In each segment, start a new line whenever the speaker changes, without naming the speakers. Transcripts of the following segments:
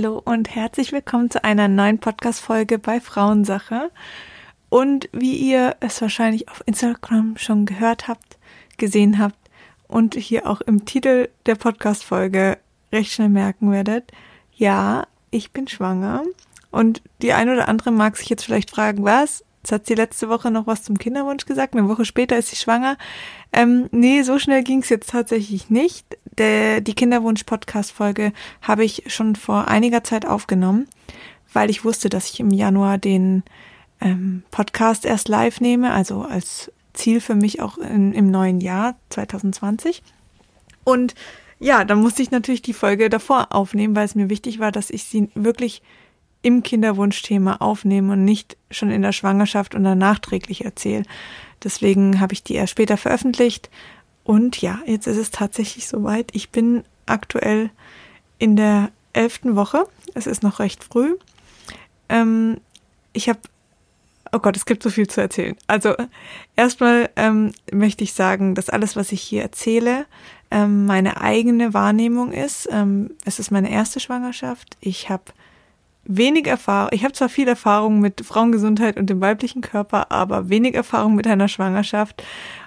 Hallo und herzlich willkommen zu einer neuen Podcast-Folge bei Frauensache. Und wie ihr es wahrscheinlich auf Instagram schon gehört habt, gesehen habt und hier auch im Titel der Podcast-Folge recht schnell merken werdet, ja, ich bin schwanger. Und die ein oder andere mag sich jetzt vielleicht fragen, was? Jetzt hat sie letzte Woche noch was zum Kinderwunsch gesagt, eine Woche später ist sie schwanger. Ähm, nee, so schnell ging es jetzt tatsächlich nicht. Der, die Kinderwunsch-Podcast-Folge habe ich schon vor einiger Zeit aufgenommen, weil ich wusste, dass ich im Januar den ähm, Podcast erst live nehme, also als Ziel für mich auch in, im neuen Jahr 2020. Und ja, dann musste ich natürlich die Folge davor aufnehmen, weil es mir wichtig war, dass ich sie wirklich im Kinderwunschthema aufnehme und nicht schon in der Schwangerschaft und dann nachträglich erzähle. Deswegen habe ich die erst später veröffentlicht. Und ja, jetzt ist es tatsächlich soweit. Ich bin aktuell in der elften Woche. Es ist noch recht früh. Ähm, ich habe, oh Gott, es gibt so viel zu erzählen. Also erstmal ähm, möchte ich sagen, dass alles, was ich hier erzähle, ähm, meine eigene Wahrnehmung ist. Ähm, es ist meine erste Schwangerschaft. Ich habe wenig Erfahrung, ich habe zwar viel Erfahrung mit Frauengesundheit und dem weiblichen Körper, aber wenig Erfahrung mit einer Schwangerschaft.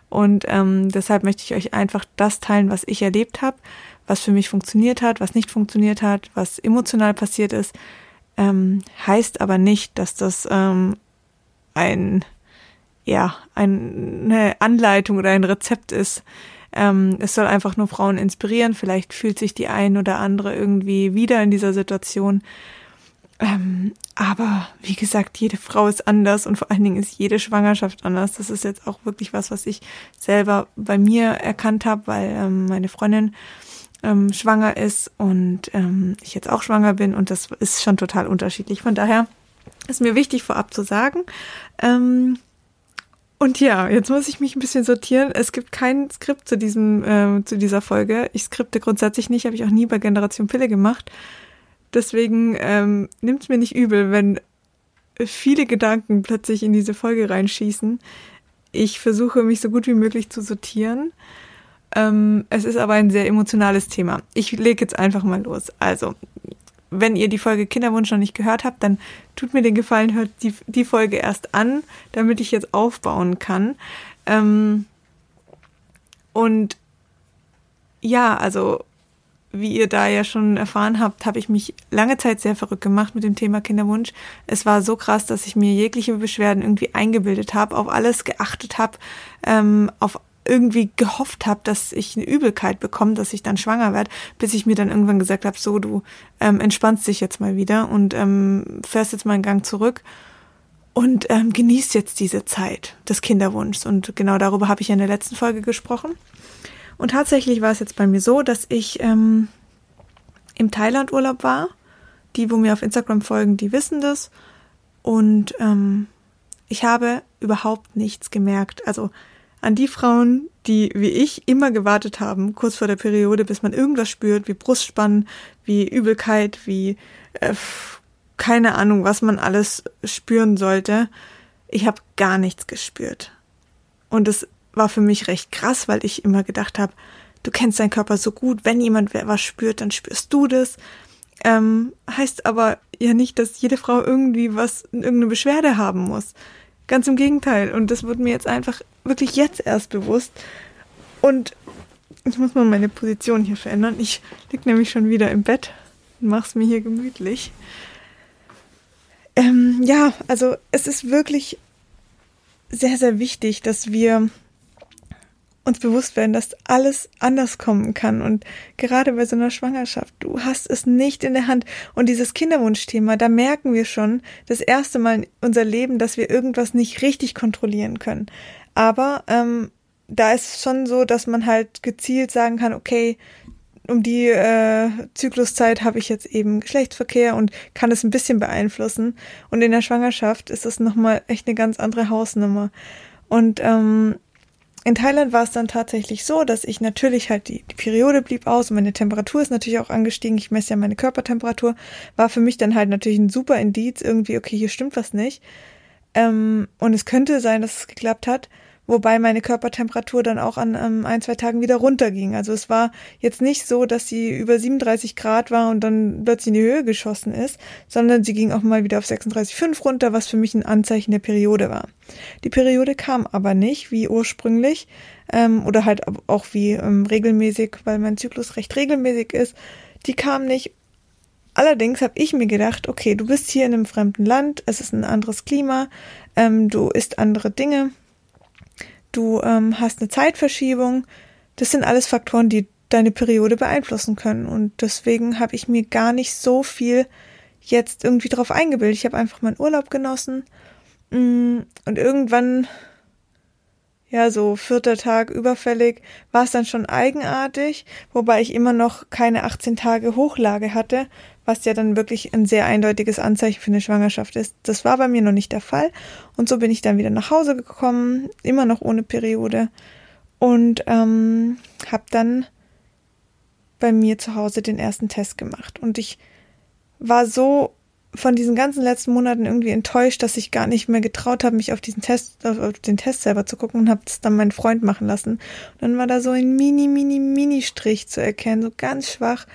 Und ähm, deshalb möchte ich euch einfach das teilen, was ich erlebt habe, was für mich funktioniert hat, was nicht funktioniert hat, was emotional passiert ist. Ähm, heißt aber nicht, dass das ähm, ein ja eine Anleitung oder ein Rezept ist. Ähm, es soll einfach nur Frauen inspirieren. Vielleicht fühlt sich die ein oder andere irgendwie wieder in dieser Situation. Ähm, aber wie gesagt, jede Frau ist anders und vor allen Dingen ist jede Schwangerschaft anders. Das ist jetzt auch wirklich was, was ich selber bei mir erkannt habe, weil ähm, meine Freundin ähm, schwanger ist und ähm, ich jetzt auch schwanger bin und das ist schon total unterschiedlich. Von daher ist mir wichtig vorab zu sagen. Ähm, und ja, jetzt muss ich mich ein bisschen sortieren. Es gibt kein Skript zu diesem äh, zu dieser Folge. Ich skripte grundsätzlich nicht, habe ich auch nie bei Generation Pille gemacht. Deswegen ähm, nimmt mir nicht übel, wenn viele Gedanken plötzlich in diese Folge reinschießen. Ich versuche mich so gut wie möglich zu sortieren. Ähm, es ist aber ein sehr emotionales Thema. Ich lege jetzt einfach mal los. Also, wenn ihr die Folge Kinderwunsch noch nicht gehört habt, dann tut mir den Gefallen, hört die, die Folge erst an, damit ich jetzt aufbauen kann. Ähm, und ja, also wie ihr da ja schon erfahren habt, habe ich mich lange Zeit sehr verrückt gemacht mit dem Thema Kinderwunsch. Es war so krass, dass ich mir jegliche Beschwerden irgendwie eingebildet habe, auf alles geachtet habe, ähm, auf irgendwie gehofft habe, dass ich eine Übelkeit bekomme, dass ich dann schwanger werde, bis ich mir dann irgendwann gesagt habe, so du ähm, entspannst dich jetzt mal wieder und ähm, fährst jetzt mal einen Gang zurück und ähm, genießt jetzt diese Zeit des Kinderwunschs. Und genau darüber habe ich in der letzten Folge gesprochen. Und tatsächlich war es jetzt bei mir so, dass ich ähm, im Thailand-Urlaub war. Die, wo mir auf Instagram folgen, die wissen das. Und ähm, ich habe überhaupt nichts gemerkt. Also an die Frauen, die wie ich immer gewartet haben, kurz vor der Periode, bis man irgendwas spürt, wie Brustspannen, wie Übelkeit, wie äh, keine Ahnung, was man alles spüren sollte. Ich habe gar nichts gespürt. Und es war für mich recht krass, weil ich immer gedacht habe, du kennst deinen Körper so gut, wenn jemand was spürt, dann spürst du das. Ähm, heißt aber ja nicht, dass jede Frau irgendwie was, irgendeine Beschwerde haben muss. Ganz im Gegenteil. Und das wurde mir jetzt einfach wirklich jetzt erst bewusst. Und ich muss mal meine Position hier verändern. Ich lieg nämlich schon wieder im Bett und mach's mir hier gemütlich. Ähm, ja, also es ist wirklich sehr, sehr wichtig, dass wir uns bewusst werden, dass alles anders kommen kann. Und gerade bei so einer Schwangerschaft, du hast es nicht in der Hand. Und dieses Kinderwunschthema, da merken wir schon das erste Mal in unser Leben, dass wir irgendwas nicht richtig kontrollieren können. Aber ähm, da ist es schon so, dass man halt gezielt sagen kann, okay, um die äh, Zykluszeit habe ich jetzt eben Geschlechtsverkehr und kann es ein bisschen beeinflussen. Und in der Schwangerschaft ist das nochmal echt eine ganz andere Hausnummer. Und ähm, in Thailand war es dann tatsächlich so, dass ich natürlich halt die, die Periode blieb aus und meine Temperatur ist natürlich auch angestiegen. Ich messe ja meine Körpertemperatur. War für mich dann halt natürlich ein super Indiz, irgendwie, okay, hier stimmt was nicht. Ähm, und es könnte sein, dass es geklappt hat. Wobei meine Körpertemperatur dann auch an ähm, ein, zwei Tagen wieder runterging. Also es war jetzt nicht so, dass sie über 37 Grad war und dann plötzlich in die Höhe geschossen ist, sondern sie ging auch mal wieder auf 36,5 runter, was für mich ein Anzeichen der Periode war. Die Periode kam aber nicht, wie ursprünglich, ähm, oder halt auch wie ähm, regelmäßig, weil mein Zyklus recht regelmäßig ist. Die kam nicht Allerdings habe ich mir gedacht, okay, du bist hier in einem fremden Land, es ist ein anderes Klima, ähm, du isst andere Dinge, du ähm, hast eine Zeitverschiebung. Das sind alles Faktoren, die deine Periode beeinflussen können. Und deswegen habe ich mir gar nicht so viel jetzt irgendwie drauf eingebildet. Ich habe einfach meinen Urlaub genossen. Mm, und irgendwann ja, so vierter Tag überfällig, war es dann schon eigenartig, wobei ich immer noch keine 18 Tage Hochlage hatte, was ja dann wirklich ein sehr eindeutiges Anzeichen für eine Schwangerschaft ist. Das war bei mir noch nicht der Fall. Und so bin ich dann wieder nach Hause gekommen, immer noch ohne Periode und ähm, habe dann bei mir zu Hause den ersten Test gemacht. Und ich war so von diesen ganzen letzten Monaten irgendwie enttäuscht, dass ich gar nicht mehr getraut habe, mich auf diesen Test, auf den Test selber zu gucken und habe es dann meinen Freund machen lassen. Und dann war da so ein mini, mini, mini Strich zu erkennen, so ganz schwach.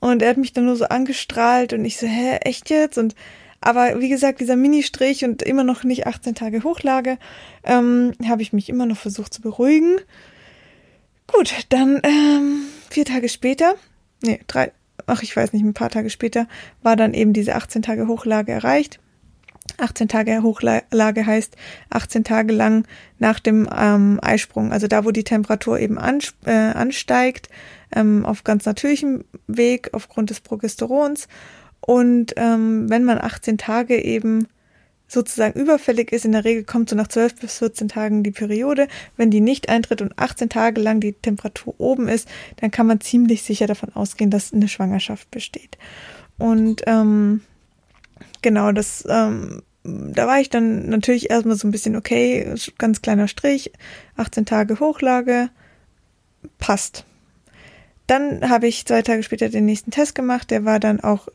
Und er hat mich dann nur so angestrahlt und ich so, hä, echt jetzt? Und aber wie gesagt, dieser Mini-Strich und immer noch nicht 18 Tage Hochlage, ähm, habe ich mich immer noch versucht zu beruhigen. Gut, dann ähm, vier Tage später, nee, drei, ach, ich weiß nicht, ein paar Tage später war dann eben diese 18 Tage Hochlage erreicht. 18 Tage Hochlage heißt 18 Tage lang nach dem ähm, Eisprung, also da, wo die Temperatur eben äh, ansteigt, ähm, auf ganz natürlichem Weg aufgrund des Progesterons. Und ähm, wenn man 18 Tage eben sozusagen überfällig ist, in der Regel kommt so nach 12 bis 14 Tagen die Periode. Wenn die nicht eintritt und 18 Tage lang die Temperatur oben ist, dann kann man ziemlich sicher davon ausgehen, dass eine Schwangerschaft besteht. Und ähm, genau, das, ähm, da war ich dann natürlich erstmal so ein bisschen okay, ganz kleiner Strich, 18 Tage Hochlage, passt. Dann habe ich zwei Tage später den nächsten Test gemacht, der war dann auch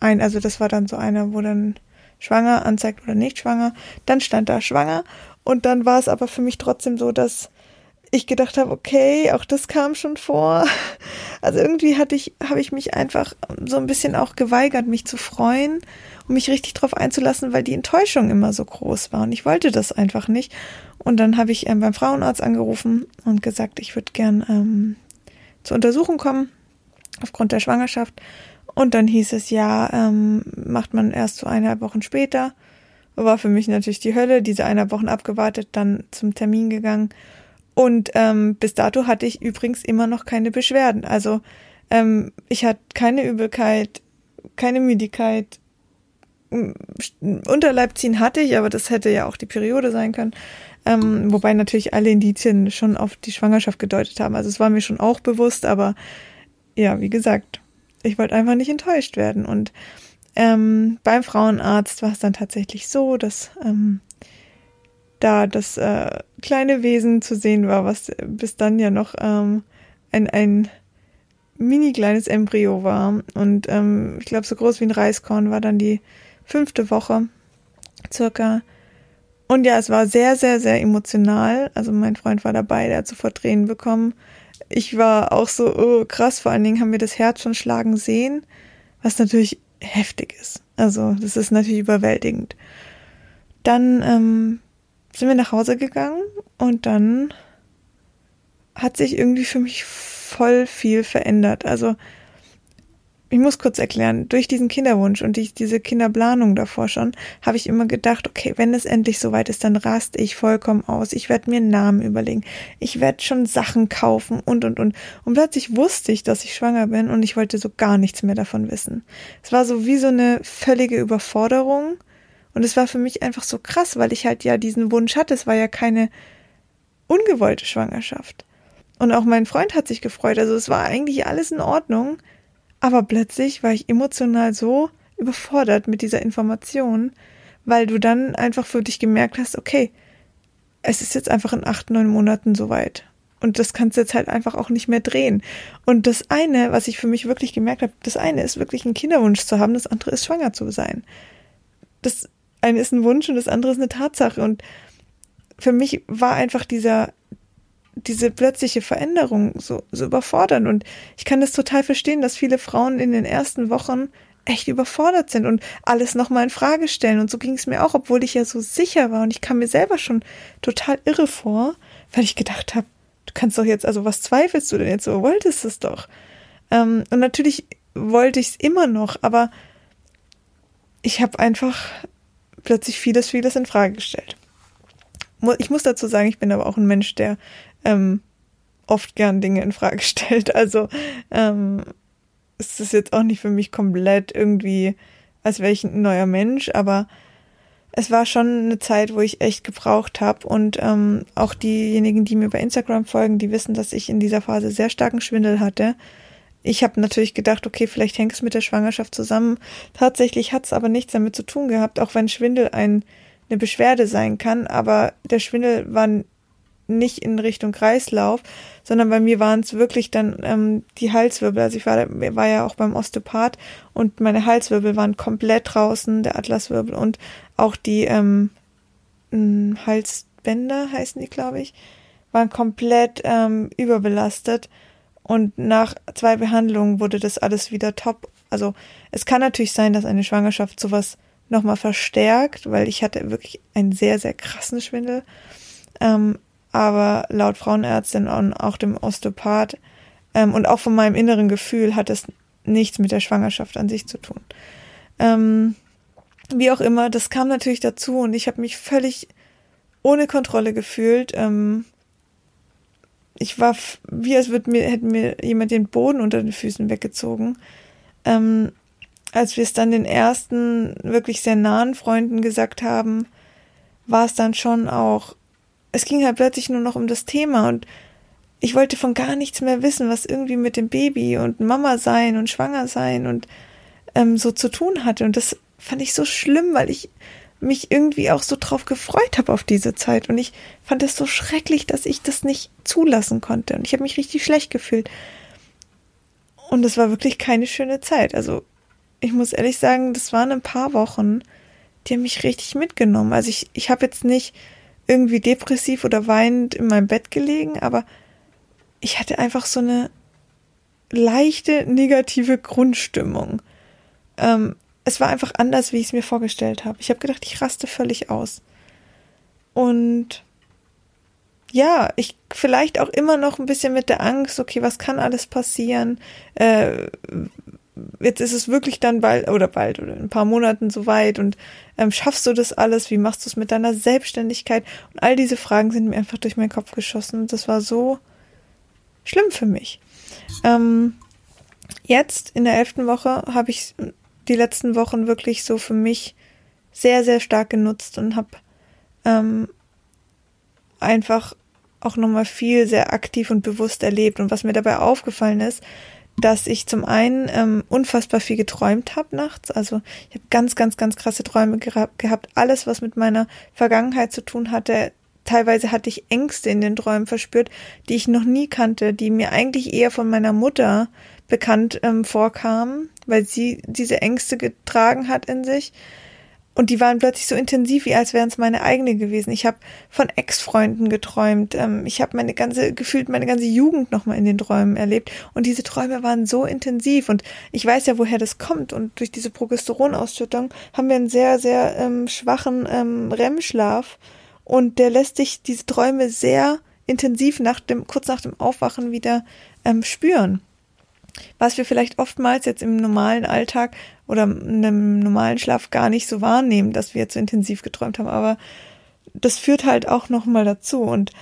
ein, also das war dann so einer, wo dann schwanger anzeigt oder nicht schwanger. Dann stand da schwanger und dann war es aber für mich trotzdem so, dass ich gedacht habe, okay, auch das kam schon vor. Also irgendwie hatte ich, habe ich mich einfach so ein bisschen auch geweigert, mich zu freuen und mich richtig drauf einzulassen, weil die Enttäuschung immer so groß war und ich wollte das einfach nicht. Und dann habe ich ähm, beim Frauenarzt angerufen und gesagt, ich würde gern ähm, zur Untersuchung kommen aufgrund der Schwangerschaft. Und dann hieß es, ja, ähm, macht man erst so eineinhalb Wochen später. War für mich natürlich die Hölle, diese eineinhalb Wochen abgewartet, dann zum Termin gegangen. Und ähm, bis dato hatte ich übrigens immer noch keine Beschwerden. Also ähm, ich hatte keine Übelkeit, keine Müdigkeit. Unterleibziehen hatte ich, aber das hätte ja auch die Periode sein können. Ähm, wobei natürlich alle Indizien schon auf die Schwangerschaft gedeutet haben. Also es war mir schon auch bewusst, aber ja, wie gesagt, ich wollte einfach nicht enttäuscht werden. Und ähm, beim Frauenarzt war es dann tatsächlich so, dass ähm, da das äh, kleine Wesen zu sehen war, was bis dann ja noch ähm, ein, ein mini kleines Embryo war. Und ähm, ich glaube, so groß wie ein Reiskorn war dann die fünfte Woche circa. Und ja, es war sehr, sehr, sehr emotional. Also mein Freund war dabei, der hat sofort Tränen bekommen ich war auch so, oh, krass, vor allen Dingen haben wir das Herz schon schlagen sehen, was natürlich heftig ist. Also, das ist natürlich überwältigend. Dann ähm, sind wir nach Hause gegangen und dann hat sich irgendwie für mich voll viel verändert. Also, ich muss kurz erklären, durch diesen Kinderwunsch und die, diese Kinderplanung davor schon, habe ich immer gedacht, okay, wenn es endlich soweit ist, dann raste ich vollkommen aus. Ich werde mir Namen überlegen. Ich werde schon Sachen kaufen und, und, und. Und plötzlich wusste ich, dass ich schwanger bin und ich wollte so gar nichts mehr davon wissen. Es war so wie so eine völlige Überforderung. Und es war für mich einfach so krass, weil ich halt ja diesen Wunsch hatte. Es war ja keine ungewollte Schwangerschaft. Und auch mein Freund hat sich gefreut. Also es war eigentlich alles in Ordnung. Aber plötzlich war ich emotional so überfordert mit dieser Information, weil du dann einfach für dich gemerkt hast, okay, es ist jetzt einfach in acht, neun Monaten soweit. Und das kannst du jetzt halt einfach auch nicht mehr drehen. Und das eine, was ich für mich wirklich gemerkt habe, das eine ist wirklich einen Kinderwunsch zu haben, das andere ist schwanger zu sein. Das eine ist ein Wunsch und das andere ist eine Tatsache. Und für mich war einfach dieser, diese plötzliche Veränderung so, so überfordernd. Und ich kann das total verstehen, dass viele Frauen in den ersten Wochen echt überfordert sind und alles nochmal in Frage stellen. Und so ging es mir auch, obwohl ich ja so sicher war. Und ich kam mir selber schon total irre vor, weil ich gedacht habe, du kannst doch jetzt, also was zweifelst du denn jetzt? Du wolltest es doch. Ähm, und natürlich wollte ich es immer noch, aber ich habe einfach plötzlich vieles, vieles in Frage gestellt. Ich muss dazu sagen, ich bin aber auch ein Mensch, der ähm, oft gern Dinge in Frage stellt. Also ähm, ist das jetzt auch nicht für mich komplett irgendwie, als wäre ich ein neuer Mensch, aber es war schon eine Zeit, wo ich echt gebraucht habe. Und ähm, auch diejenigen, die mir bei Instagram folgen, die wissen, dass ich in dieser Phase sehr starken Schwindel hatte. Ich habe natürlich gedacht, okay, vielleicht hängt es mit der Schwangerschaft zusammen. Tatsächlich hat es aber nichts damit zu tun gehabt, auch wenn Schwindel ein, eine Beschwerde sein kann. Aber der Schwindel war nicht in Richtung Kreislauf, sondern bei mir waren es wirklich dann ähm, die Halswirbel. Also ich war, war ja auch beim Osteopath und meine Halswirbel waren komplett draußen, der Atlaswirbel und auch die ähm, Halsbänder heißen die, glaube ich, waren komplett ähm, überbelastet. Und nach zwei Behandlungen wurde das alles wieder top. Also es kann natürlich sein, dass eine Schwangerschaft sowas nochmal verstärkt, weil ich hatte wirklich einen sehr, sehr krassen Schwindel. Ähm, aber laut Frauenärztin und auch dem Osteopath ähm, und auch von meinem inneren Gefühl hat es nichts mit der Schwangerschaft an sich zu tun. Ähm, wie auch immer, das kam natürlich dazu und ich habe mich völlig ohne Kontrolle gefühlt. Ähm, ich war wie als würde mir hätte mir jemand den Boden unter den Füßen weggezogen. Ähm, als wir es dann den ersten wirklich sehr nahen Freunden gesagt haben, war es dann schon auch es ging halt plötzlich nur noch um das Thema und ich wollte von gar nichts mehr wissen, was irgendwie mit dem Baby und Mama sein und schwanger sein und ähm, so zu tun hatte. Und das fand ich so schlimm, weil ich mich irgendwie auch so drauf gefreut habe auf diese Zeit. Und ich fand es so schrecklich, dass ich das nicht zulassen konnte. Und ich habe mich richtig schlecht gefühlt. Und es war wirklich keine schöne Zeit. Also ich muss ehrlich sagen, das waren ein paar Wochen, die haben mich richtig mitgenommen. Also ich, ich habe jetzt nicht irgendwie depressiv oder weinend in meinem Bett gelegen, aber ich hatte einfach so eine leichte negative Grundstimmung. Ähm, es war einfach anders, wie ich es mir vorgestellt habe. Ich habe gedacht, ich raste völlig aus. Und ja, ich vielleicht auch immer noch ein bisschen mit der Angst, okay, was kann alles passieren? Äh, jetzt ist es wirklich dann bald oder bald oder in ein paar Monaten soweit und ähm, schaffst du das alles? Wie machst du es mit deiner Selbstständigkeit? Und all diese Fragen sind mir einfach durch meinen Kopf geschossen und das war so schlimm für mich. Ähm, jetzt in der elften Woche habe ich die letzten Wochen wirklich so für mich sehr, sehr stark genutzt und habe ähm, einfach auch nochmal viel sehr aktiv und bewusst erlebt. Und was mir dabei aufgefallen ist, dass ich zum einen ähm, unfassbar viel geträumt habe nachts. Also ich habe ganz, ganz, ganz krasse Träume gehabt. Alles, was mit meiner Vergangenheit zu tun hatte. Teilweise hatte ich Ängste in den Träumen verspürt, die ich noch nie kannte, die mir eigentlich eher von meiner Mutter bekannt ähm, vorkamen, weil sie diese Ängste getragen hat in sich. Und die waren plötzlich so intensiv, wie als wären es meine eigene gewesen. Ich habe von Ex-Freunden geträumt. Ähm, ich habe meine ganze, gefühlt meine ganze Jugend nochmal in den Träumen erlebt. Und diese Träume waren so intensiv. Und ich weiß ja, woher das kommt. Und durch diese Progesteronausschüttung haben wir einen sehr, sehr ähm, schwachen ähm, REM-Schlaf. Und der lässt sich diese Träume sehr intensiv nach dem, kurz nach dem Aufwachen wieder ähm, spüren was wir vielleicht oftmals jetzt im normalen Alltag oder in einem normalen Schlaf gar nicht so wahrnehmen, dass wir zu intensiv geträumt haben. Aber das führt halt auch nochmal dazu. Und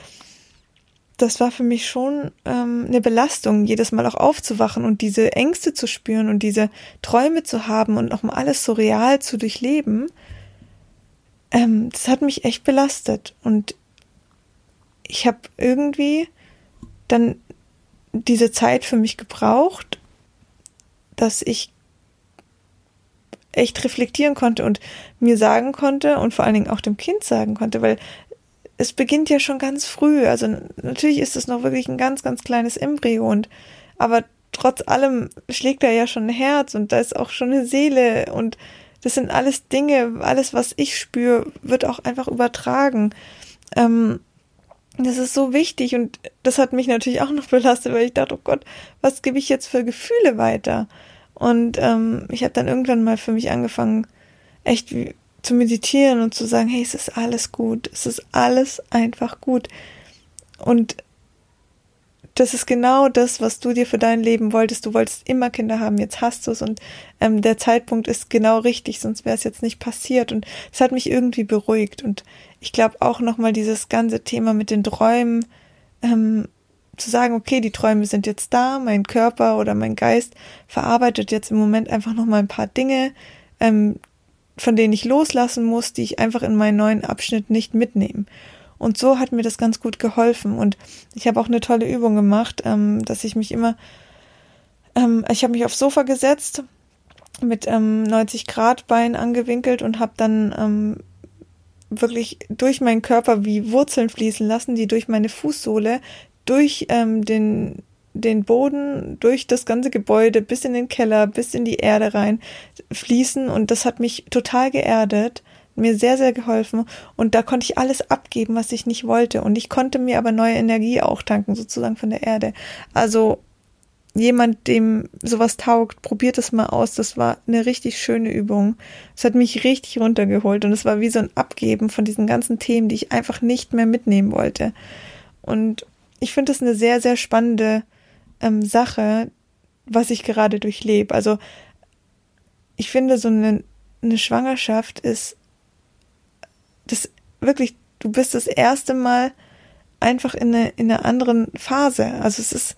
das war für mich schon ähm, eine Belastung, jedes Mal auch aufzuwachen und diese Ängste zu spüren und diese Träume zu haben und nochmal alles so real zu durchleben. Ähm, das hat mich echt belastet. Und ich habe irgendwie dann diese Zeit für mich gebraucht, dass ich echt reflektieren konnte und mir sagen konnte und vor allen Dingen auch dem Kind sagen konnte, weil es beginnt ja schon ganz früh. Also natürlich ist es noch wirklich ein ganz, ganz kleines Embryo und aber trotz allem schlägt da ja schon ein Herz und da ist auch schon eine Seele und das sind alles Dinge, alles, was ich spüre, wird auch einfach übertragen. ähm, das ist so wichtig und das hat mich natürlich auch noch belastet, weil ich dachte, oh Gott, was gebe ich jetzt für Gefühle weiter? Und ähm, ich habe dann irgendwann mal für mich angefangen, echt zu meditieren und zu sagen, hey, es ist alles gut, es ist alles einfach gut. Und das ist genau das, was du dir für dein Leben wolltest. Du wolltest immer Kinder haben, jetzt hast du es und ähm, der Zeitpunkt ist genau richtig, sonst wäre es jetzt nicht passiert. Und es hat mich irgendwie beruhigt. Und ich glaube auch nochmal dieses ganze Thema mit den Träumen, ähm, zu sagen, okay, die Träume sind jetzt da, mein Körper oder mein Geist verarbeitet jetzt im Moment einfach nochmal ein paar Dinge, ähm, von denen ich loslassen muss, die ich einfach in meinen neuen Abschnitt nicht mitnehme. Und so hat mir das ganz gut geholfen. Und ich habe auch eine tolle Übung gemacht, ähm, dass ich mich immer, ähm, ich habe mich aufs Sofa gesetzt, mit ähm, 90 Grad Bein angewinkelt und habe dann ähm, wirklich durch meinen Körper wie Wurzeln fließen lassen, die durch meine Fußsohle, durch ähm, den den Boden durch das ganze Gebäude bis in den Keller, bis in die Erde rein fließen. Und das hat mich total geerdet mir sehr, sehr geholfen. Und da konnte ich alles abgeben, was ich nicht wollte. Und ich konnte mir aber neue Energie auch tanken, sozusagen von der Erde. Also jemand, dem sowas taugt, probiert es mal aus. Das war eine richtig schöne Übung. Es hat mich richtig runtergeholt und es war wie so ein Abgeben von diesen ganzen Themen, die ich einfach nicht mehr mitnehmen wollte. Und ich finde es eine sehr, sehr spannende ähm, Sache, was ich gerade durchlebe. Also ich finde, so eine, eine Schwangerschaft ist das wirklich, du bist das erste Mal einfach in, eine, in einer anderen Phase. Also es ist,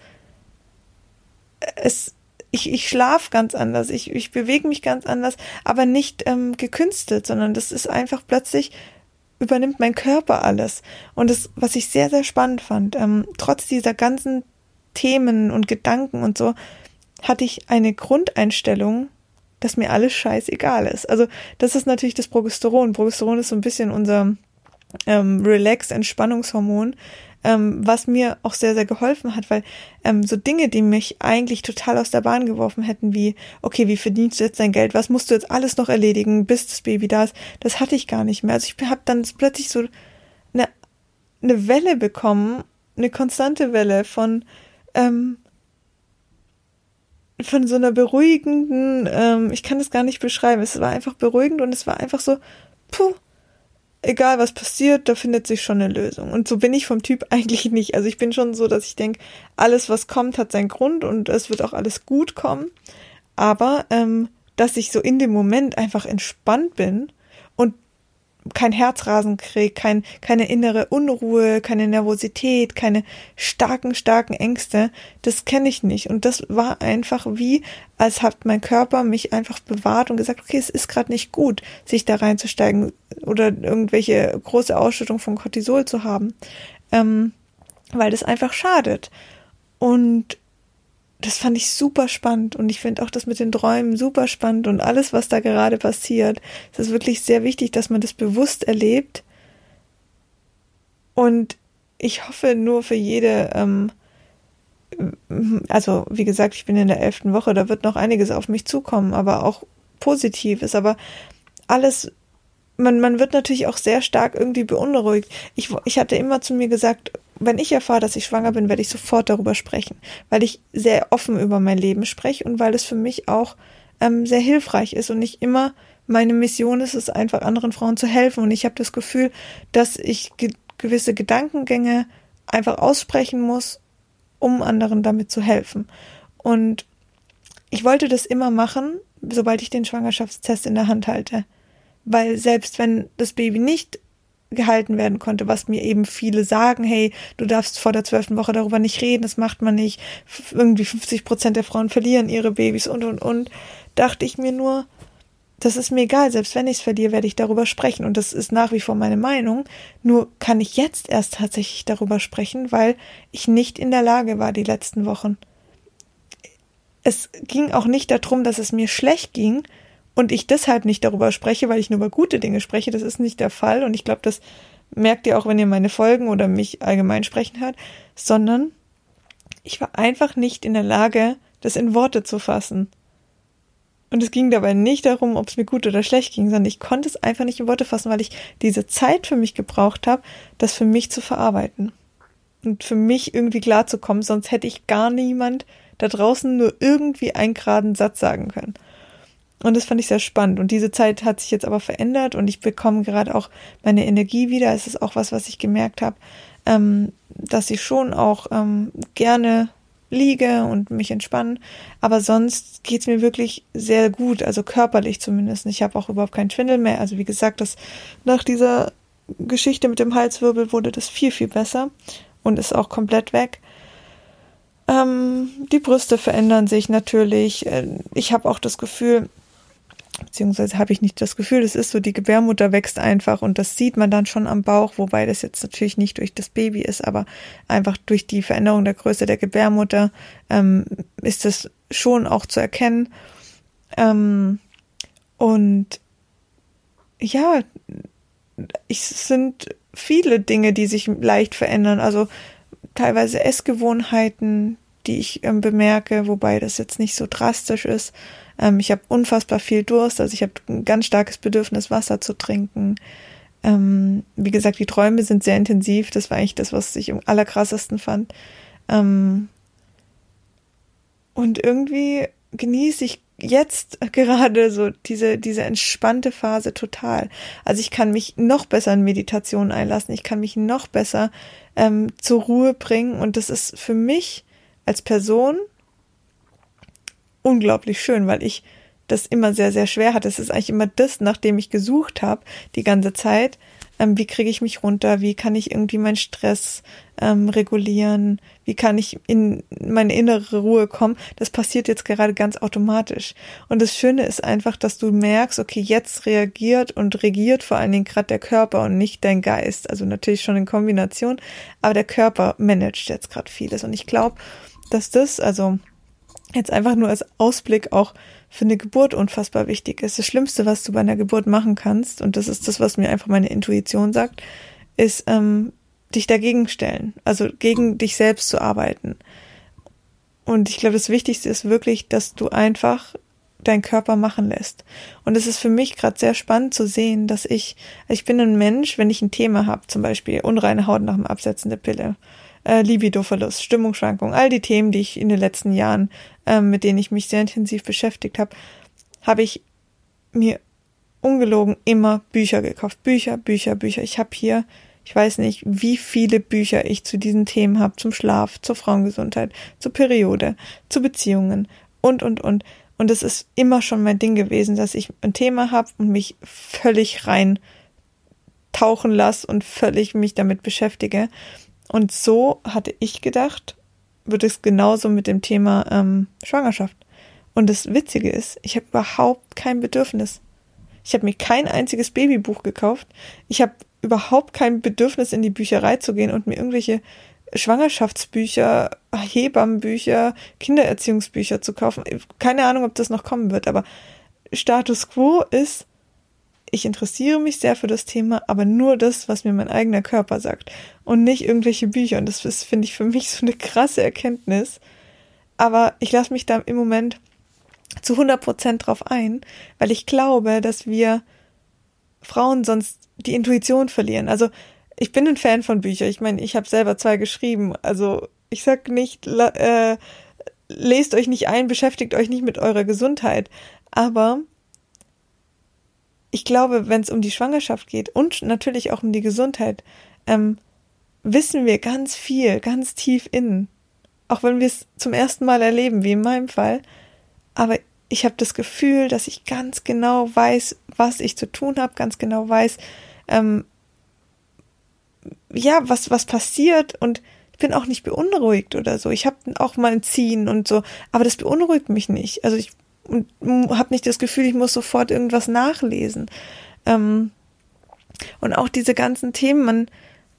es, ich, ich schlaf ganz anders, ich, ich bewege mich ganz anders, aber nicht ähm, gekünstelt, sondern das ist einfach plötzlich übernimmt mein Körper alles. Und das, was ich sehr, sehr spannend fand, ähm, trotz dieser ganzen Themen und Gedanken und so, hatte ich eine Grundeinstellung, dass mir alles scheißegal ist. Also das ist natürlich das Progesteron. Progesteron ist so ein bisschen unser ähm, Relax, Entspannungshormon, ähm, was mir auch sehr, sehr geholfen hat, weil ähm, so Dinge, die mich eigentlich total aus der Bahn geworfen hätten, wie, okay, wie verdienst du jetzt dein Geld, was musst du jetzt alles noch erledigen, bis das Baby da ist, das hatte ich gar nicht mehr. Also ich habe dann plötzlich so eine, eine Welle bekommen, eine konstante Welle von, ähm, von so einer beruhigenden, ähm, ich kann das gar nicht beschreiben. Es war einfach beruhigend und es war einfach so, puh, egal was passiert, da findet sich schon eine Lösung. Und so bin ich vom Typ eigentlich nicht. Also ich bin schon so, dass ich denke, alles, was kommt, hat seinen Grund und es wird auch alles gut kommen. Aber ähm, dass ich so in dem Moment einfach entspannt bin kein Herzrasen kriege, kein, keine innere Unruhe, keine Nervosität, keine starken, starken Ängste, das kenne ich nicht. Und das war einfach wie, als hat mein Körper mich einfach bewahrt und gesagt, okay, es ist gerade nicht gut, sich da reinzusteigen oder irgendwelche große Ausschüttung von Cortisol zu haben, ähm, weil das einfach schadet. Und das fand ich super spannend und ich finde auch das mit den Träumen super spannend und alles, was da gerade passiert. Es ist wirklich sehr wichtig, dass man das bewusst erlebt. Und ich hoffe nur für jede, ähm, also wie gesagt, ich bin in der elften Woche, da wird noch einiges auf mich zukommen, aber auch Positives, aber alles, man, man wird natürlich auch sehr stark irgendwie beunruhigt. Ich, ich hatte immer zu mir gesagt, wenn ich erfahre, dass ich schwanger bin, werde ich sofort darüber sprechen, weil ich sehr offen über mein Leben spreche und weil es für mich auch ähm, sehr hilfreich ist und nicht immer meine Mission ist es einfach anderen Frauen zu helfen und ich habe das Gefühl, dass ich ge gewisse Gedankengänge einfach aussprechen muss, um anderen damit zu helfen. Und ich wollte das immer machen, sobald ich den Schwangerschaftstest in der Hand halte. Weil selbst wenn das Baby nicht gehalten werden konnte, was mir eben viele sagen, hey, du darfst vor der zwölften Woche darüber nicht reden, das macht man nicht, irgendwie 50 Prozent der Frauen verlieren ihre Babys und, und, und, dachte ich mir nur, das ist mir egal, selbst wenn ich es verliere, werde ich darüber sprechen. Und das ist nach wie vor meine Meinung, nur kann ich jetzt erst tatsächlich darüber sprechen, weil ich nicht in der Lage war die letzten Wochen. Es ging auch nicht darum, dass es mir schlecht ging, und ich deshalb nicht darüber spreche, weil ich nur über gute Dinge spreche. Das ist nicht der Fall und ich glaube, das merkt ihr auch, wenn ihr meine Folgen oder mich allgemein sprechen hört, sondern ich war einfach nicht in der Lage, das in Worte zu fassen. Und es ging dabei nicht darum, ob es mir gut oder schlecht ging, sondern ich konnte es einfach nicht in Worte fassen, weil ich diese Zeit für mich gebraucht habe, das für mich zu verarbeiten. Und für mich irgendwie klarzukommen, sonst hätte ich gar niemand da draußen nur irgendwie einen geraden Satz sagen können. Und das fand ich sehr spannend. Und diese Zeit hat sich jetzt aber verändert und ich bekomme gerade auch meine Energie wieder. Es ist auch was, was ich gemerkt habe, ähm, dass ich schon auch ähm, gerne liege und mich entspannen. Aber sonst geht's mir wirklich sehr gut, also körperlich zumindest. Ich habe auch überhaupt keinen Schwindel mehr. Also wie gesagt, das nach dieser Geschichte mit dem Halswirbel wurde das viel, viel besser und ist auch komplett weg. Ähm, die Brüste verändern sich natürlich. Äh, ich habe auch das Gefühl, beziehungsweise habe ich nicht das Gefühl, es ist so, die Gebärmutter wächst einfach und das sieht man dann schon am Bauch, wobei das jetzt natürlich nicht durch das Baby ist, aber einfach durch die Veränderung der Größe der Gebärmutter ähm, ist das schon auch zu erkennen. Ähm, und ja, es sind viele Dinge, die sich leicht verändern, also teilweise Essgewohnheiten, die ich ähm, bemerke, wobei das jetzt nicht so drastisch ist. Ähm, ich habe unfassbar viel Durst, also ich habe ein ganz starkes Bedürfnis, Wasser zu trinken. Ähm, wie gesagt, die Träume sind sehr intensiv. Das war eigentlich das, was ich am allerkrassesten fand. Ähm, und irgendwie genieße ich jetzt gerade so diese, diese entspannte Phase total. Also ich kann mich noch besser in Meditation einlassen. Ich kann mich noch besser ähm, zur Ruhe bringen. Und das ist für mich als Person unglaublich schön, weil ich das immer sehr, sehr schwer hatte. Es ist eigentlich immer das, nach dem ich gesucht habe, die ganze Zeit. Ähm, wie kriege ich mich runter? Wie kann ich irgendwie meinen Stress ähm, regulieren? Wie kann ich in meine innere Ruhe kommen? Das passiert jetzt gerade ganz automatisch. Und das Schöne ist einfach, dass du merkst, okay, jetzt reagiert und regiert vor allen Dingen gerade der Körper und nicht dein Geist. Also natürlich schon in Kombination, aber der Körper managt jetzt gerade vieles. Und ich glaube, dass das, also jetzt einfach nur als Ausblick auch für eine Geburt unfassbar wichtig ist. Das Schlimmste, was du bei einer Geburt machen kannst, und das ist das, was mir einfach meine Intuition sagt, ist ähm, dich dagegen stellen, also gegen dich selbst zu arbeiten. Und ich glaube, das Wichtigste ist wirklich, dass du einfach deinen Körper machen lässt. Und es ist für mich gerade sehr spannend zu sehen, dass ich, ich bin ein Mensch, wenn ich ein Thema habe, zum Beispiel unreine Haut nach dem Absetzen der Pille, äh, Libidoverlust, Stimmungsschwankungen, all die Themen, die ich in den letzten Jahren, ähm, mit denen ich mich sehr intensiv beschäftigt habe, habe ich mir ungelogen immer Bücher gekauft. Bücher, Bücher, Bücher. Ich habe hier, ich weiß nicht, wie viele Bücher ich zu diesen Themen habe, zum Schlaf, zur Frauengesundheit, zur Periode, zu Beziehungen und, und, und. Und es ist immer schon mein Ding gewesen, dass ich ein Thema habe und mich völlig rein tauchen lasse und völlig mich damit beschäftige. Und so hatte ich gedacht, wird es genauso mit dem Thema ähm, Schwangerschaft. Und das Witzige ist, ich habe überhaupt kein Bedürfnis. Ich habe mir kein einziges Babybuch gekauft. Ich habe überhaupt kein Bedürfnis, in die Bücherei zu gehen und mir irgendwelche Schwangerschaftsbücher, Hebammenbücher, Kindererziehungsbücher zu kaufen. Keine Ahnung, ob das noch kommen wird, aber Status quo ist, ich interessiere mich sehr für das Thema, aber nur das, was mir mein eigener Körper sagt und nicht irgendwelche Bücher. Und das ist, finde ich, für mich so eine krasse Erkenntnis. Aber ich lasse mich da im Moment zu 100 Prozent drauf ein, weil ich glaube, dass wir Frauen sonst die Intuition verlieren. Also ich bin ein Fan von Büchern. Ich meine, ich habe selber zwei geschrieben. Also ich sag nicht, äh, lest euch nicht ein, beschäftigt euch nicht mit eurer Gesundheit. Aber ich glaube, wenn es um die Schwangerschaft geht und natürlich auch um die Gesundheit, ähm, wissen wir ganz viel, ganz tief innen. Auch wenn wir es zum ersten Mal erleben, wie in meinem Fall. Aber ich habe das Gefühl, dass ich ganz genau weiß, was ich zu tun habe, ganz genau weiß, ähm, ja, was, was passiert und ich bin auch nicht beunruhigt oder so. Ich habe auch mal ein Ziehen und so, aber das beunruhigt mich nicht. Also ich und habe nicht das Gefühl, ich muss sofort irgendwas nachlesen. Ähm, und auch diese ganzen Themen, man,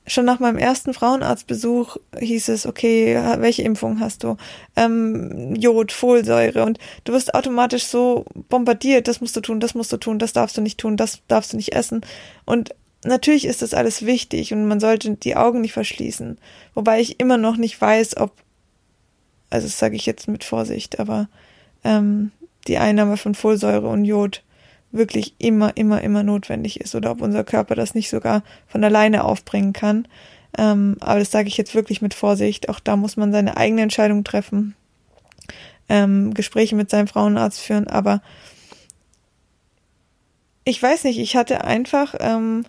schon nach meinem ersten Frauenarztbesuch hieß es, okay, welche Impfung hast du? Ähm, Jod, Folsäure und du wirst automatisch so bombardiert, das musst du tun, das musst du tun, das darfst du nicht tun, das darfst du nicht essen. Und natürlich ist das alles wichtig und man sollte die Augen nicht verschließen. Wobei ich immer noch nicht weiß, ob, also das sage ich jetzt mit Vorsicht, aber ähm, die Einnahme von Folsäure und Jod wirklich immer, immer, immer notwendig ist oder ob unser Körper das nicht sogar von alleine aufbringen kann. Ähm, aber das sage ich jetzt wirklich mit Vorsicht. Auch da muss man seine eigene Entscheidung treffen, ähm, Gespräche mit seinem Frauenarzt führen. Aber ich weiß nicht, ich hatte einfach, ähm,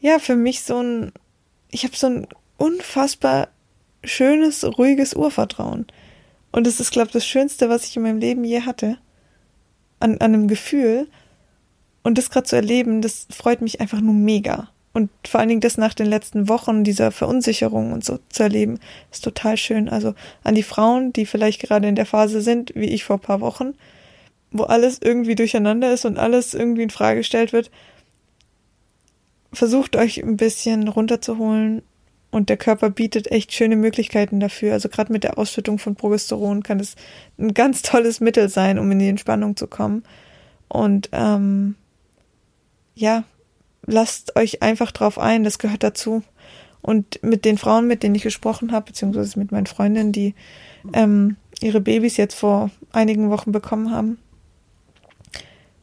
ja, für mich so ein, ich habe so ein unfassbar schönes, ruhiges Urvertrauen. Und es ist, glaube ich, das Schönste, was ich in meinem Leben je hatte. An, an einem Gefühl. Und das gerade zu erleben, das freut mich einfach nur mega. Und vor allen Dingen das nach den letzten Wochen dieser Verunsicherung und so zu erleben, ist total schön. Also an die Frauen, die vielleicht gerade in der Phase sind, wie ich vor ein paar Wochen, wo alles irgendwie durcheinander ist und alles irgendwie in Frage gestellt wird, versucht euch ein bisschen runterzuholen und der Körper bietet echt schöne Möglichkeiten dafür. Also gerade mit der Ausschüttung von Progesteron kann es ein ganz tolles Mittel sein, um in die Entspannung zu kommen. Und ähm, ja, lasst euch einfach drauf ein, das gehört dazu. Und mit den Frauen, mit denen ich gesprochen habe, beziehungsweise mit meinen Freundinnen, die ähm, ihre Babys jetzt vor einigen Wochen bekommen haben,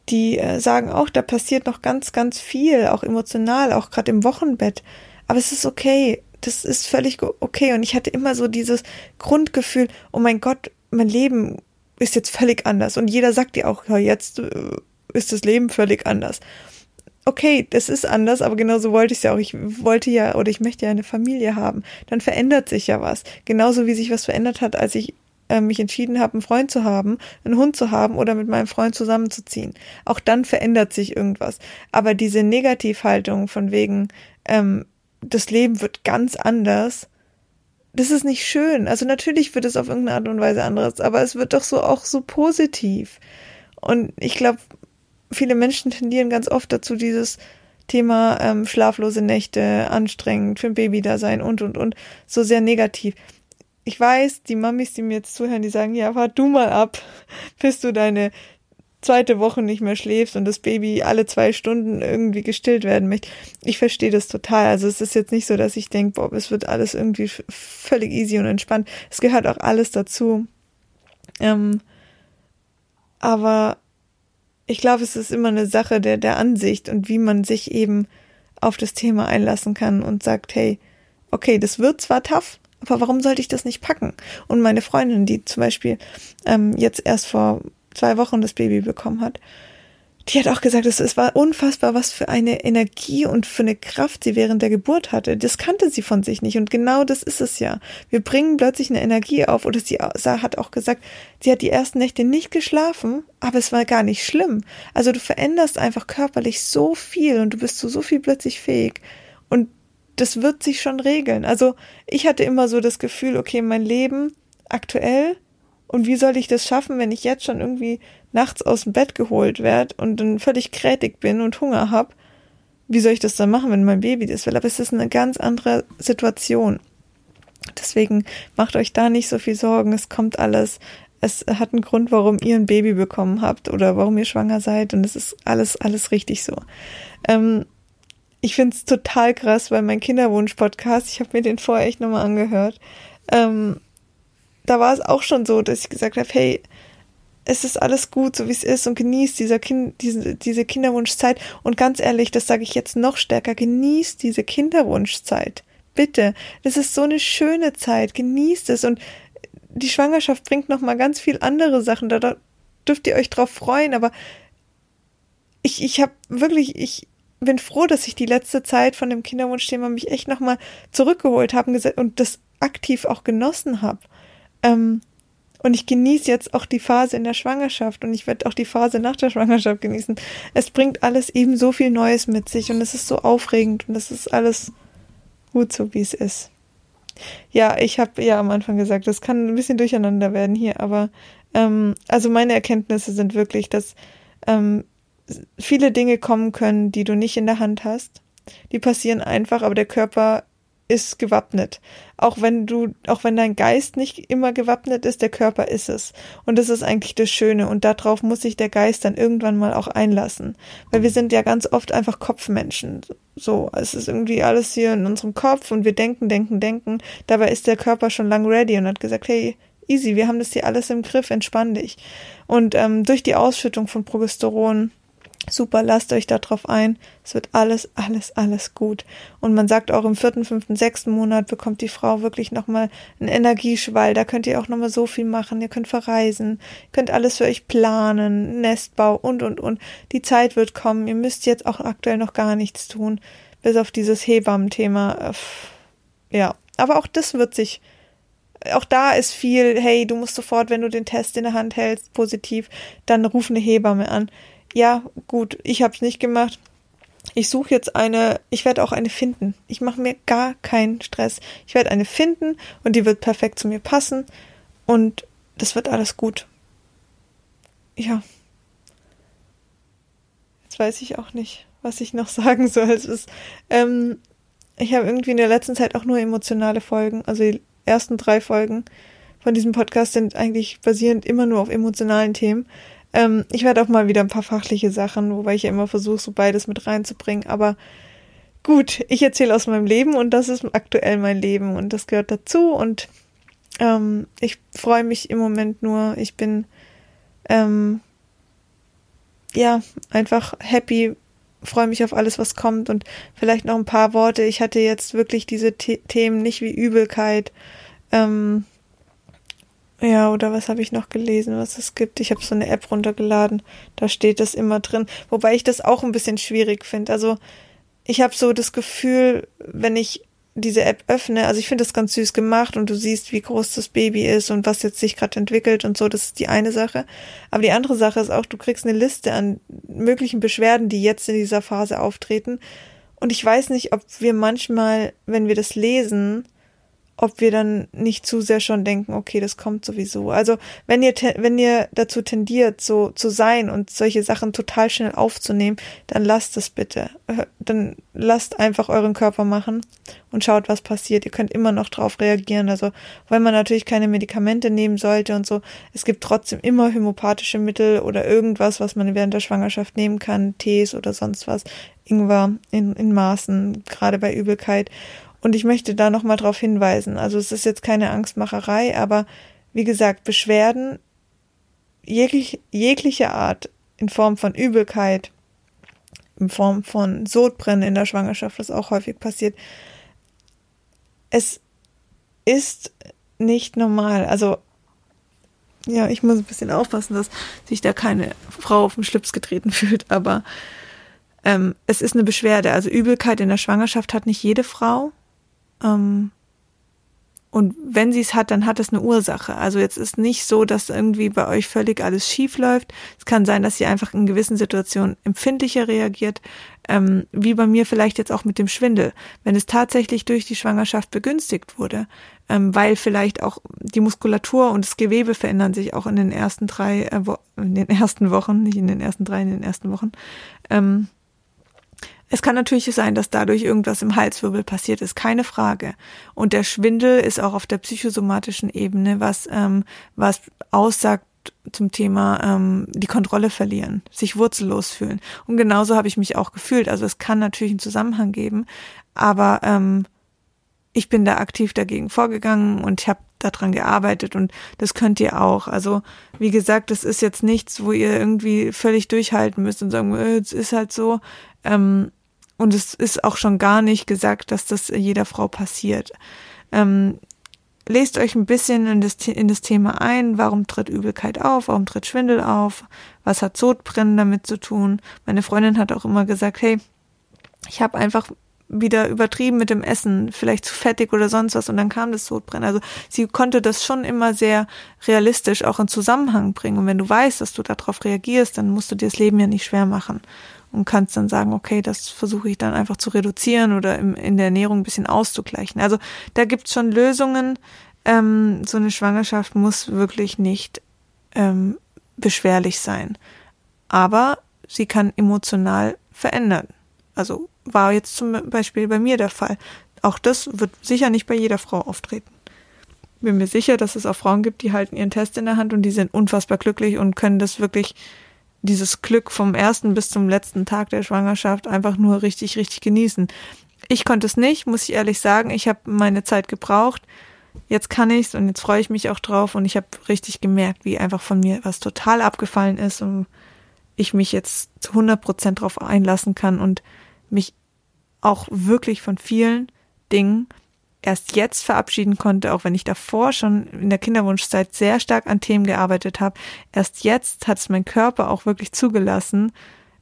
die äh, sagen auch, da passiert noch ganz, ganz viel, auch emotional, auch gerade im Wochenbett. Aber es ist okay, das ist völlig okay. Und ich hatte immer so dieses Grundgefühl, oh mein Gott, mein Leben ist jetzt völlig anders. Und jeder sagt dir auch, ja, jetzt äh, ist das Leben völlig anders. Okay, das ist anders, aber genauso wollte ich es ja auch. Ich wollte ja oder ich möchte ja eine Familie haben. Dann verändert sich ja was. Genauso wie sich was verändert hat, als ich äh, mich entschieden habe, einen Freund zu haben, einen Hund zu haben oder mit meinem Freund zusammenzuziehen. Auch dann verändert sich irgendwas. Aber diese Negativhaltung von wegen, ähm, das Leben wird ganz anders, das ist nicht schön. Also natürlich wird es auf irgendeine Art und Weise anderes, aber es wird doch so auch so positiv. Und ich glaube, viele Menschen tendieren ganz oft dazu, dieses Thema ähm, schlaflose Nächte, anstrengend, für ein Baby da sein und und und so sehr negativ ich weiß, die Mamis, die mir jetzt zuhören, die sagen, ja, wart du mal ab, bis du deine zweite Woche nicht mehr schläfst und das Baby alle zwei Stunden irgendwie gestillt werden möchte. Ich verstehe das total. Also es ist jetzt nicht so, dass ich denke, boah, es wird alles irgendwie völlig easy und entspannt. Es gehört auch alles dazu. Ähm, aber ich glaube, es ist immer eine Sache der, der Ansicht und wie man sich eben auf das Thema einlassen kann und sagt, hey, okay, das wird zwar tough, aber warum sollte ich das nicht packen? Und meine Freundin, die zum Beispiel ähm, jetzt erst vor zwei Wochen das Baby bekommen hat, die hat auch gesagt, es, war unfassbar, was für eine Energie und für eine Kraft sie während der Geburt hatte. Das kannte sie von sich nicht. Und genau das ist es ja. Wir bringen plötzlich eine Energie auf. Oder sie hat auch gesagt, sie hat die ersten Nächte nicht geschlafen, aber es war gar nicht schlimm. Also du veränderst einfach körperlich so viel und du bist zu so viel plötzlich fähig. Und das wird sich schon regeln. Also ich hatte immer so das Gefühl, okay, mein Leben aktuell und wie soll ich das schaffen, wenn ich jetzt schon irgendwie nachts aus dem Bett geholt werde und dann völlig krätig bin und Hunger habe? Wie soll ich das dann machen, wenn mein Baby das will? Aber es ist eine ganz andere Situation. Deswegen macht euch da nicht so viel Sorgen. Es kommt alles. Es hat einen Grund, warum ihr ein Baby bekommen habt oder warum ihr schwanger seid und es ist alles, alles richtig so. Ähm, ich finde es total krass, weil mein Kinderwunsch-Podcast, ich habe mir den vorher echt nochmal angehört, ähm, da war es auch schon so, dass ich gesagt habe, hey, es ist alles gut, so wie es ist und genießt dieser kind, diese, diese Kinderwunschzeit. Und ganz ehrlich, das sage ich jetzt noch stärker, genießt diese Kinderwunschzeit. Bitte. Das ist so eine schöne Zeit. Genießt es. Und die Schwangerschaft bringt noch mal ganz viel andere Sachen. Da, da dürft ihr euch drauf freuen. Aber ich, ich habe wirklich, ich, bin froh, dass ich die letzte Zeit von dem Kinderwunschthema mich echt nochmal zurückgeholt habe und das aktiv auch genossen habe. Ähm, und ich genieße jetzt auch die Phase in der Schwangerschaft und ich werde auch die Phase nach der Schwangerschaft genießen. Es bringt alles eben so viel Neues mit sich und es ist so aufregend und es ist alles gut so, wie es ist. Ja, ich habe ja am Anfang gesagt, das kann ein bisschen durcheinander werden hier, aber ähm, also meine Erkenntnisse sind wirklich, dass ähm, viele Dinge kommen können, die du nicht in der Hand hast. Die passieren einfach, aber der Körper ist gewappnet. Auch wenn du, auch wenn dein Geist nicht immer gewappnet ist, der Körper ist es. Und das ist eigentlich das Schöne. Und darauf muss sich der Geist dann irgendwann mal auch einlassen. Weil wir sind ja ganz oft einfach Kopfmenschen. So, es ist irgendwie alles hier in unserem Kopf und wir denken, denken, denken. Dabei ist der Körper schon lang ready und hat gesagt, hey, easy, wir haben das hier alles im Griff, entspann dich. Und ähm, durch die Ausschüttung von Progesteron Super, lasst euch darauf ein. Es wird alles, alles, alles gut. Und man sagt auch im vierten, fünften, sechsten Monat bekommt die Frau wirklich nochmal einen Energieschwall. Da könnt ihr auch nochmal so viel machen. Ihr könnt verreisen, könnt alles für euch planen, Nestbau und, und, und. Die Zeit wird kommen. Ihr müsst jetzt auch aktuell noch gar nichts tun. Bis auf dieses Hebammenthema. Ja. Aber auch das wird sich auch da ist viel, hey, du musst sofort, wenn du den Test in der Hand hältst, positiv, dann ruf eine Hebamme an ja, gut, ich habe es nicht gemacht. Ich suche jetzt eine, ich werde auch eine finden. Ich mache mir gar keinen Stress. Ich werde eine finden und die wird perfekt zu mir passen und das wird alles gut. Ja. Jetzt weiß ich auch nicht, was ich noch sagen soll. Es ist, ähm, ich habe irgendwie in der letzten Zeit auch nur emotionale Folgen. Also die ersten drei Folgen von diesem Podcast sind eigentlich basierend immer nur auf emotionalen Themen. Ähm, ich werde auch mal wieder ein paar fachliche Sachen, wobei ich ja immer versuche, so beides mit reinzubringen. Aber gut, ich erzähle aus meinem Leben und das ist aktuell mein Leben und das gehört dazu. Und ähm, ich freue mich im Moment nur. Ich bin ähm, ja einfach happy, freue mich auf alles, was kommt und vielleicht noch ein paar Worte. Ich hatte jetzt wirklich diese The Themen nicht wie Übelkeit. Ähm, ja, oder was habe ich noch gelesen, was es gibt? Ich habe so eine App runtergeladen, da steht das immer drin. Wobei ich das auch ein bisschen schwierig finde. Also ich habe so das Gefühl, wenn ich diese App öffne, also ich finde das ganz süß gemacht und du siehst, wie groß das Baby ist und was jetzt sich gerade entwickelt und so, das ist die eine Sache. Aber die andere Sache ist auch, du kriegst eine Liste an möglichen Beschwerden, die jetzt in dieser Phase auftreten. Und ich weiß nicht, ob wir manchmal, wenn wir das lesen, ob wir dann nicht zu sehr schon denken, okay, das kommt sowieso. Also wenn ihr wenn ihr dazu tendiert, so zu sein und solche Sachen total schnell aufzunehmen, dann lasst es bitte. Dann lasst einfach euren Körper machen und schaut, was passiert. Ihr könnt immer noch drauf reagieren. Also weil man natürlich keine Medikamente nehmen sollte und so. Es gibt trotzdem immer homöopathische Mittel oder irgendwas, was man während der Schwangerschaft nehmen kann, Tees oder sonst was. Ingwer in, in Maßen, gerade bei Übelkeit. Und ich möchte da nochmal drauf hinweisen. Also es ist jetzt keine Angstmacherei, aber wie gesagt, Beschwerden jeglich, jeglicher Art in Form von Übelkeit, in Form von Sodbrennen in der Schwangerschaft, was auch häufig passiert. Es ist nicht normal. Also, ja, ich muss ein bisschen aufpassen, dass sich da keine Frau auf den Schlips getreten fühlt, aber ähm, es ist eine Beschwerde. Also Übelkeit in der Schwangerschaft hat nicht jede Frau. Ähm, und wenn sie es hat, dann hat es eine Ursache. Also jetzt ist nicht so, dass irgendwie bei euch völlig alles schief läuft. Es kann sein, dass sie einfach in gewissen Situationen empfindlicher reagiert, ähm, wie bei mir vielleicht jetzt auch mit dem Schwindel. Wenn es tatsächlich durch die Schwangerschaft begünstigt wurde, ähm, weil vielleicht auch die Muskulatur und das Gewebe verändern sich auch in den ersten drei, äh, in den ersten Wochen, nicht in den ersten drei, in den ersten Wochen. Ähm, es kann natürlich sein, dass dadurch irgendwas im Halswirbel passiert ist, keine Frage. Und der Schwindel ist auch auf der psychosomatischen Ebene, was, ähm, was aussagt zum Thema ähm, die Kontrolle verlieren, sich wurzellos fühlen. Und genauso habe ich mich auch gefühlt. Also es kann natürlich einen Zusammenhang geben, aber ähm, ich bin da aktiv dagegen vorgegangen und habe daran gearbeitet und das könnt ihr auch. Also wie gesagt, das ist jetzt nichts, wo ihr irgendwie völlig durchhalten müsst und sagen, äh, es ist halt so. Ähm, und es ist auch schon gar nicht gesagt, dass das jeder Frau passiert. Ähm, lest euch ein bisschen in das, in das Thema ein. Warum tritt Übelkeit auf? Warum tritt Schwindel auf? Was hat Sodbrennen damit zu tun? Meine Freundin hat auch immer gesagt, hey, ich habe einfach wieder übertrieben mit dem Essen, vielleicht zu fettig oder sonst was und dann kam das Sodbrennen. Also sie konnte das schon immer sehr realistisch auch in Zusammenhang bringen. Und wenn du weißt, dass du darauf reagierst, dann musst du dir das Leben ja nicht schwer machen und kannst dann sagen, okay, das versuche ich dann einfach zu reduzieren oder im, in der Ernährung ein bisschen auszugleichen. Also da gibt's schon Lösungen. Ähm, so eine Schwangerschaft muss wirklich nicht ähm, beschwerlich sein. Aber sie kann emotional verändern. Also war jetzt zum Beispiel bei mir der Fall. Auch das wird sicher nicht bei jeder Frau auftreten. Bin mir sicher, dass es auch Frauen gibt, die halten ihren Test in der Hand und die sind unfassbar glücklich und können das wirklich dieses Glück vom ersten bis zum letzten Tag der Schwangerschaft einfach nur richtig, richtig genießen. Ich konnte es nicht, muss ich ehrlich sagen. Ich habe meine Zeit gebraucht. jetzt kann ich's und jetzt freue ich mich auch drauf und ich habe richtig gemerkt, wie einfach von mir was total abgefallen ist und ich mich jetzt zu 100 Prozent drauf einlassen kann und mich auch wirklich von vielen Dingen erst jetzt verabschieden konnte, auch wenn ich davor schon in der Kinderwunschzeit sehr stark an Themen gearbeitet habe. Erst jetzt hat es mein Körper auch wirklich zugelassen,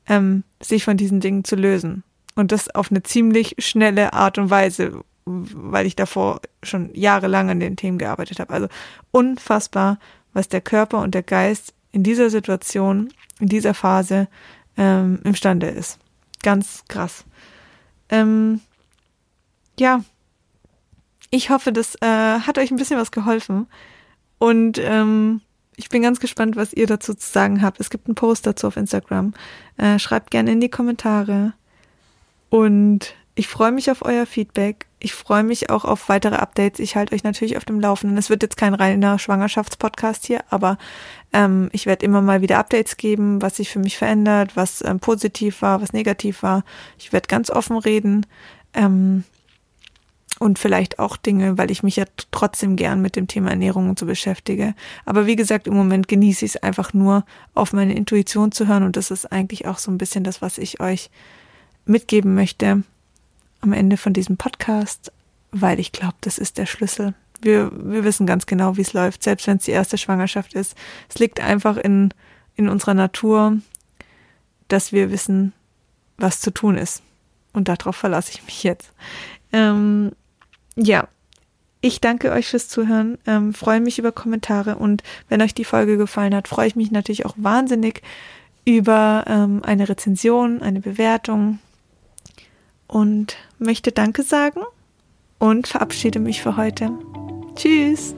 ähm, sich von diesen Dingen zu lösen. Und das auf eine ziemlich schnelle Art und Weise, weil ich davor schon jahrelang an den Themen gearbeitet habe. Also unfassbar, was der Körper und der Geist in dieser Situation, in dieser Phase ähm, imstande ist. Ganz krass. Ähm, ja, ich hoffe, das äh, hat euch ein bisschen was geholfen. Und ähm, ich bin ganz gespannt, was ihr dazu zu sagen habt. Es gibt einen Post dazu auf Instagram. Äh, schreibt gerne in die Kommentare. Und ich freue mich auf euer Feedback. Ich freue mich auch auf weitere Updates. Ich halte euch natürlich auf dem Laufenden. Es wird jetzt kein reiner Schwangerschaftspodcast hier, aber ähm, ich werde immer mal wieder Updates geben, was sich für mich verändert, was ähm, positiv war, was negativ war. Ich werde ganz offen reden. Ähm, und vielleicht auch Dinge, weil ich mich ja trotzdem gern mit dem Thema Ernährung und so beschäftige. Aber wie gesagt, im Moment genieße ich es einfach nur, auf meine Intuition zu hören und das ist eigentlich auch so ein bisschen das, was ich euch mitgeben möchte am Ende von diesem Podcast, weil ich glaube, das ist der Schlüssel. Wir, wir wissen ganz genau, wie es läuft, selbst wenn es die erste Schwangerschaft ist. Es liegt einfach in, in unserer Natur, dass wir wissen, was zu tun ist. Und darauf verlasse ich mich jetzt. Ähm, ja, ich danke euch fürs Zuhören, ähm, freue mich über Kommentare und wenn euch die Folge gefallen hat, freue ich mich natürlich auch wahnsinnig über ähm, eine Rezension, eine Bewertung und möchte Danke sagen und verabschiede mich für heute. Tschüss!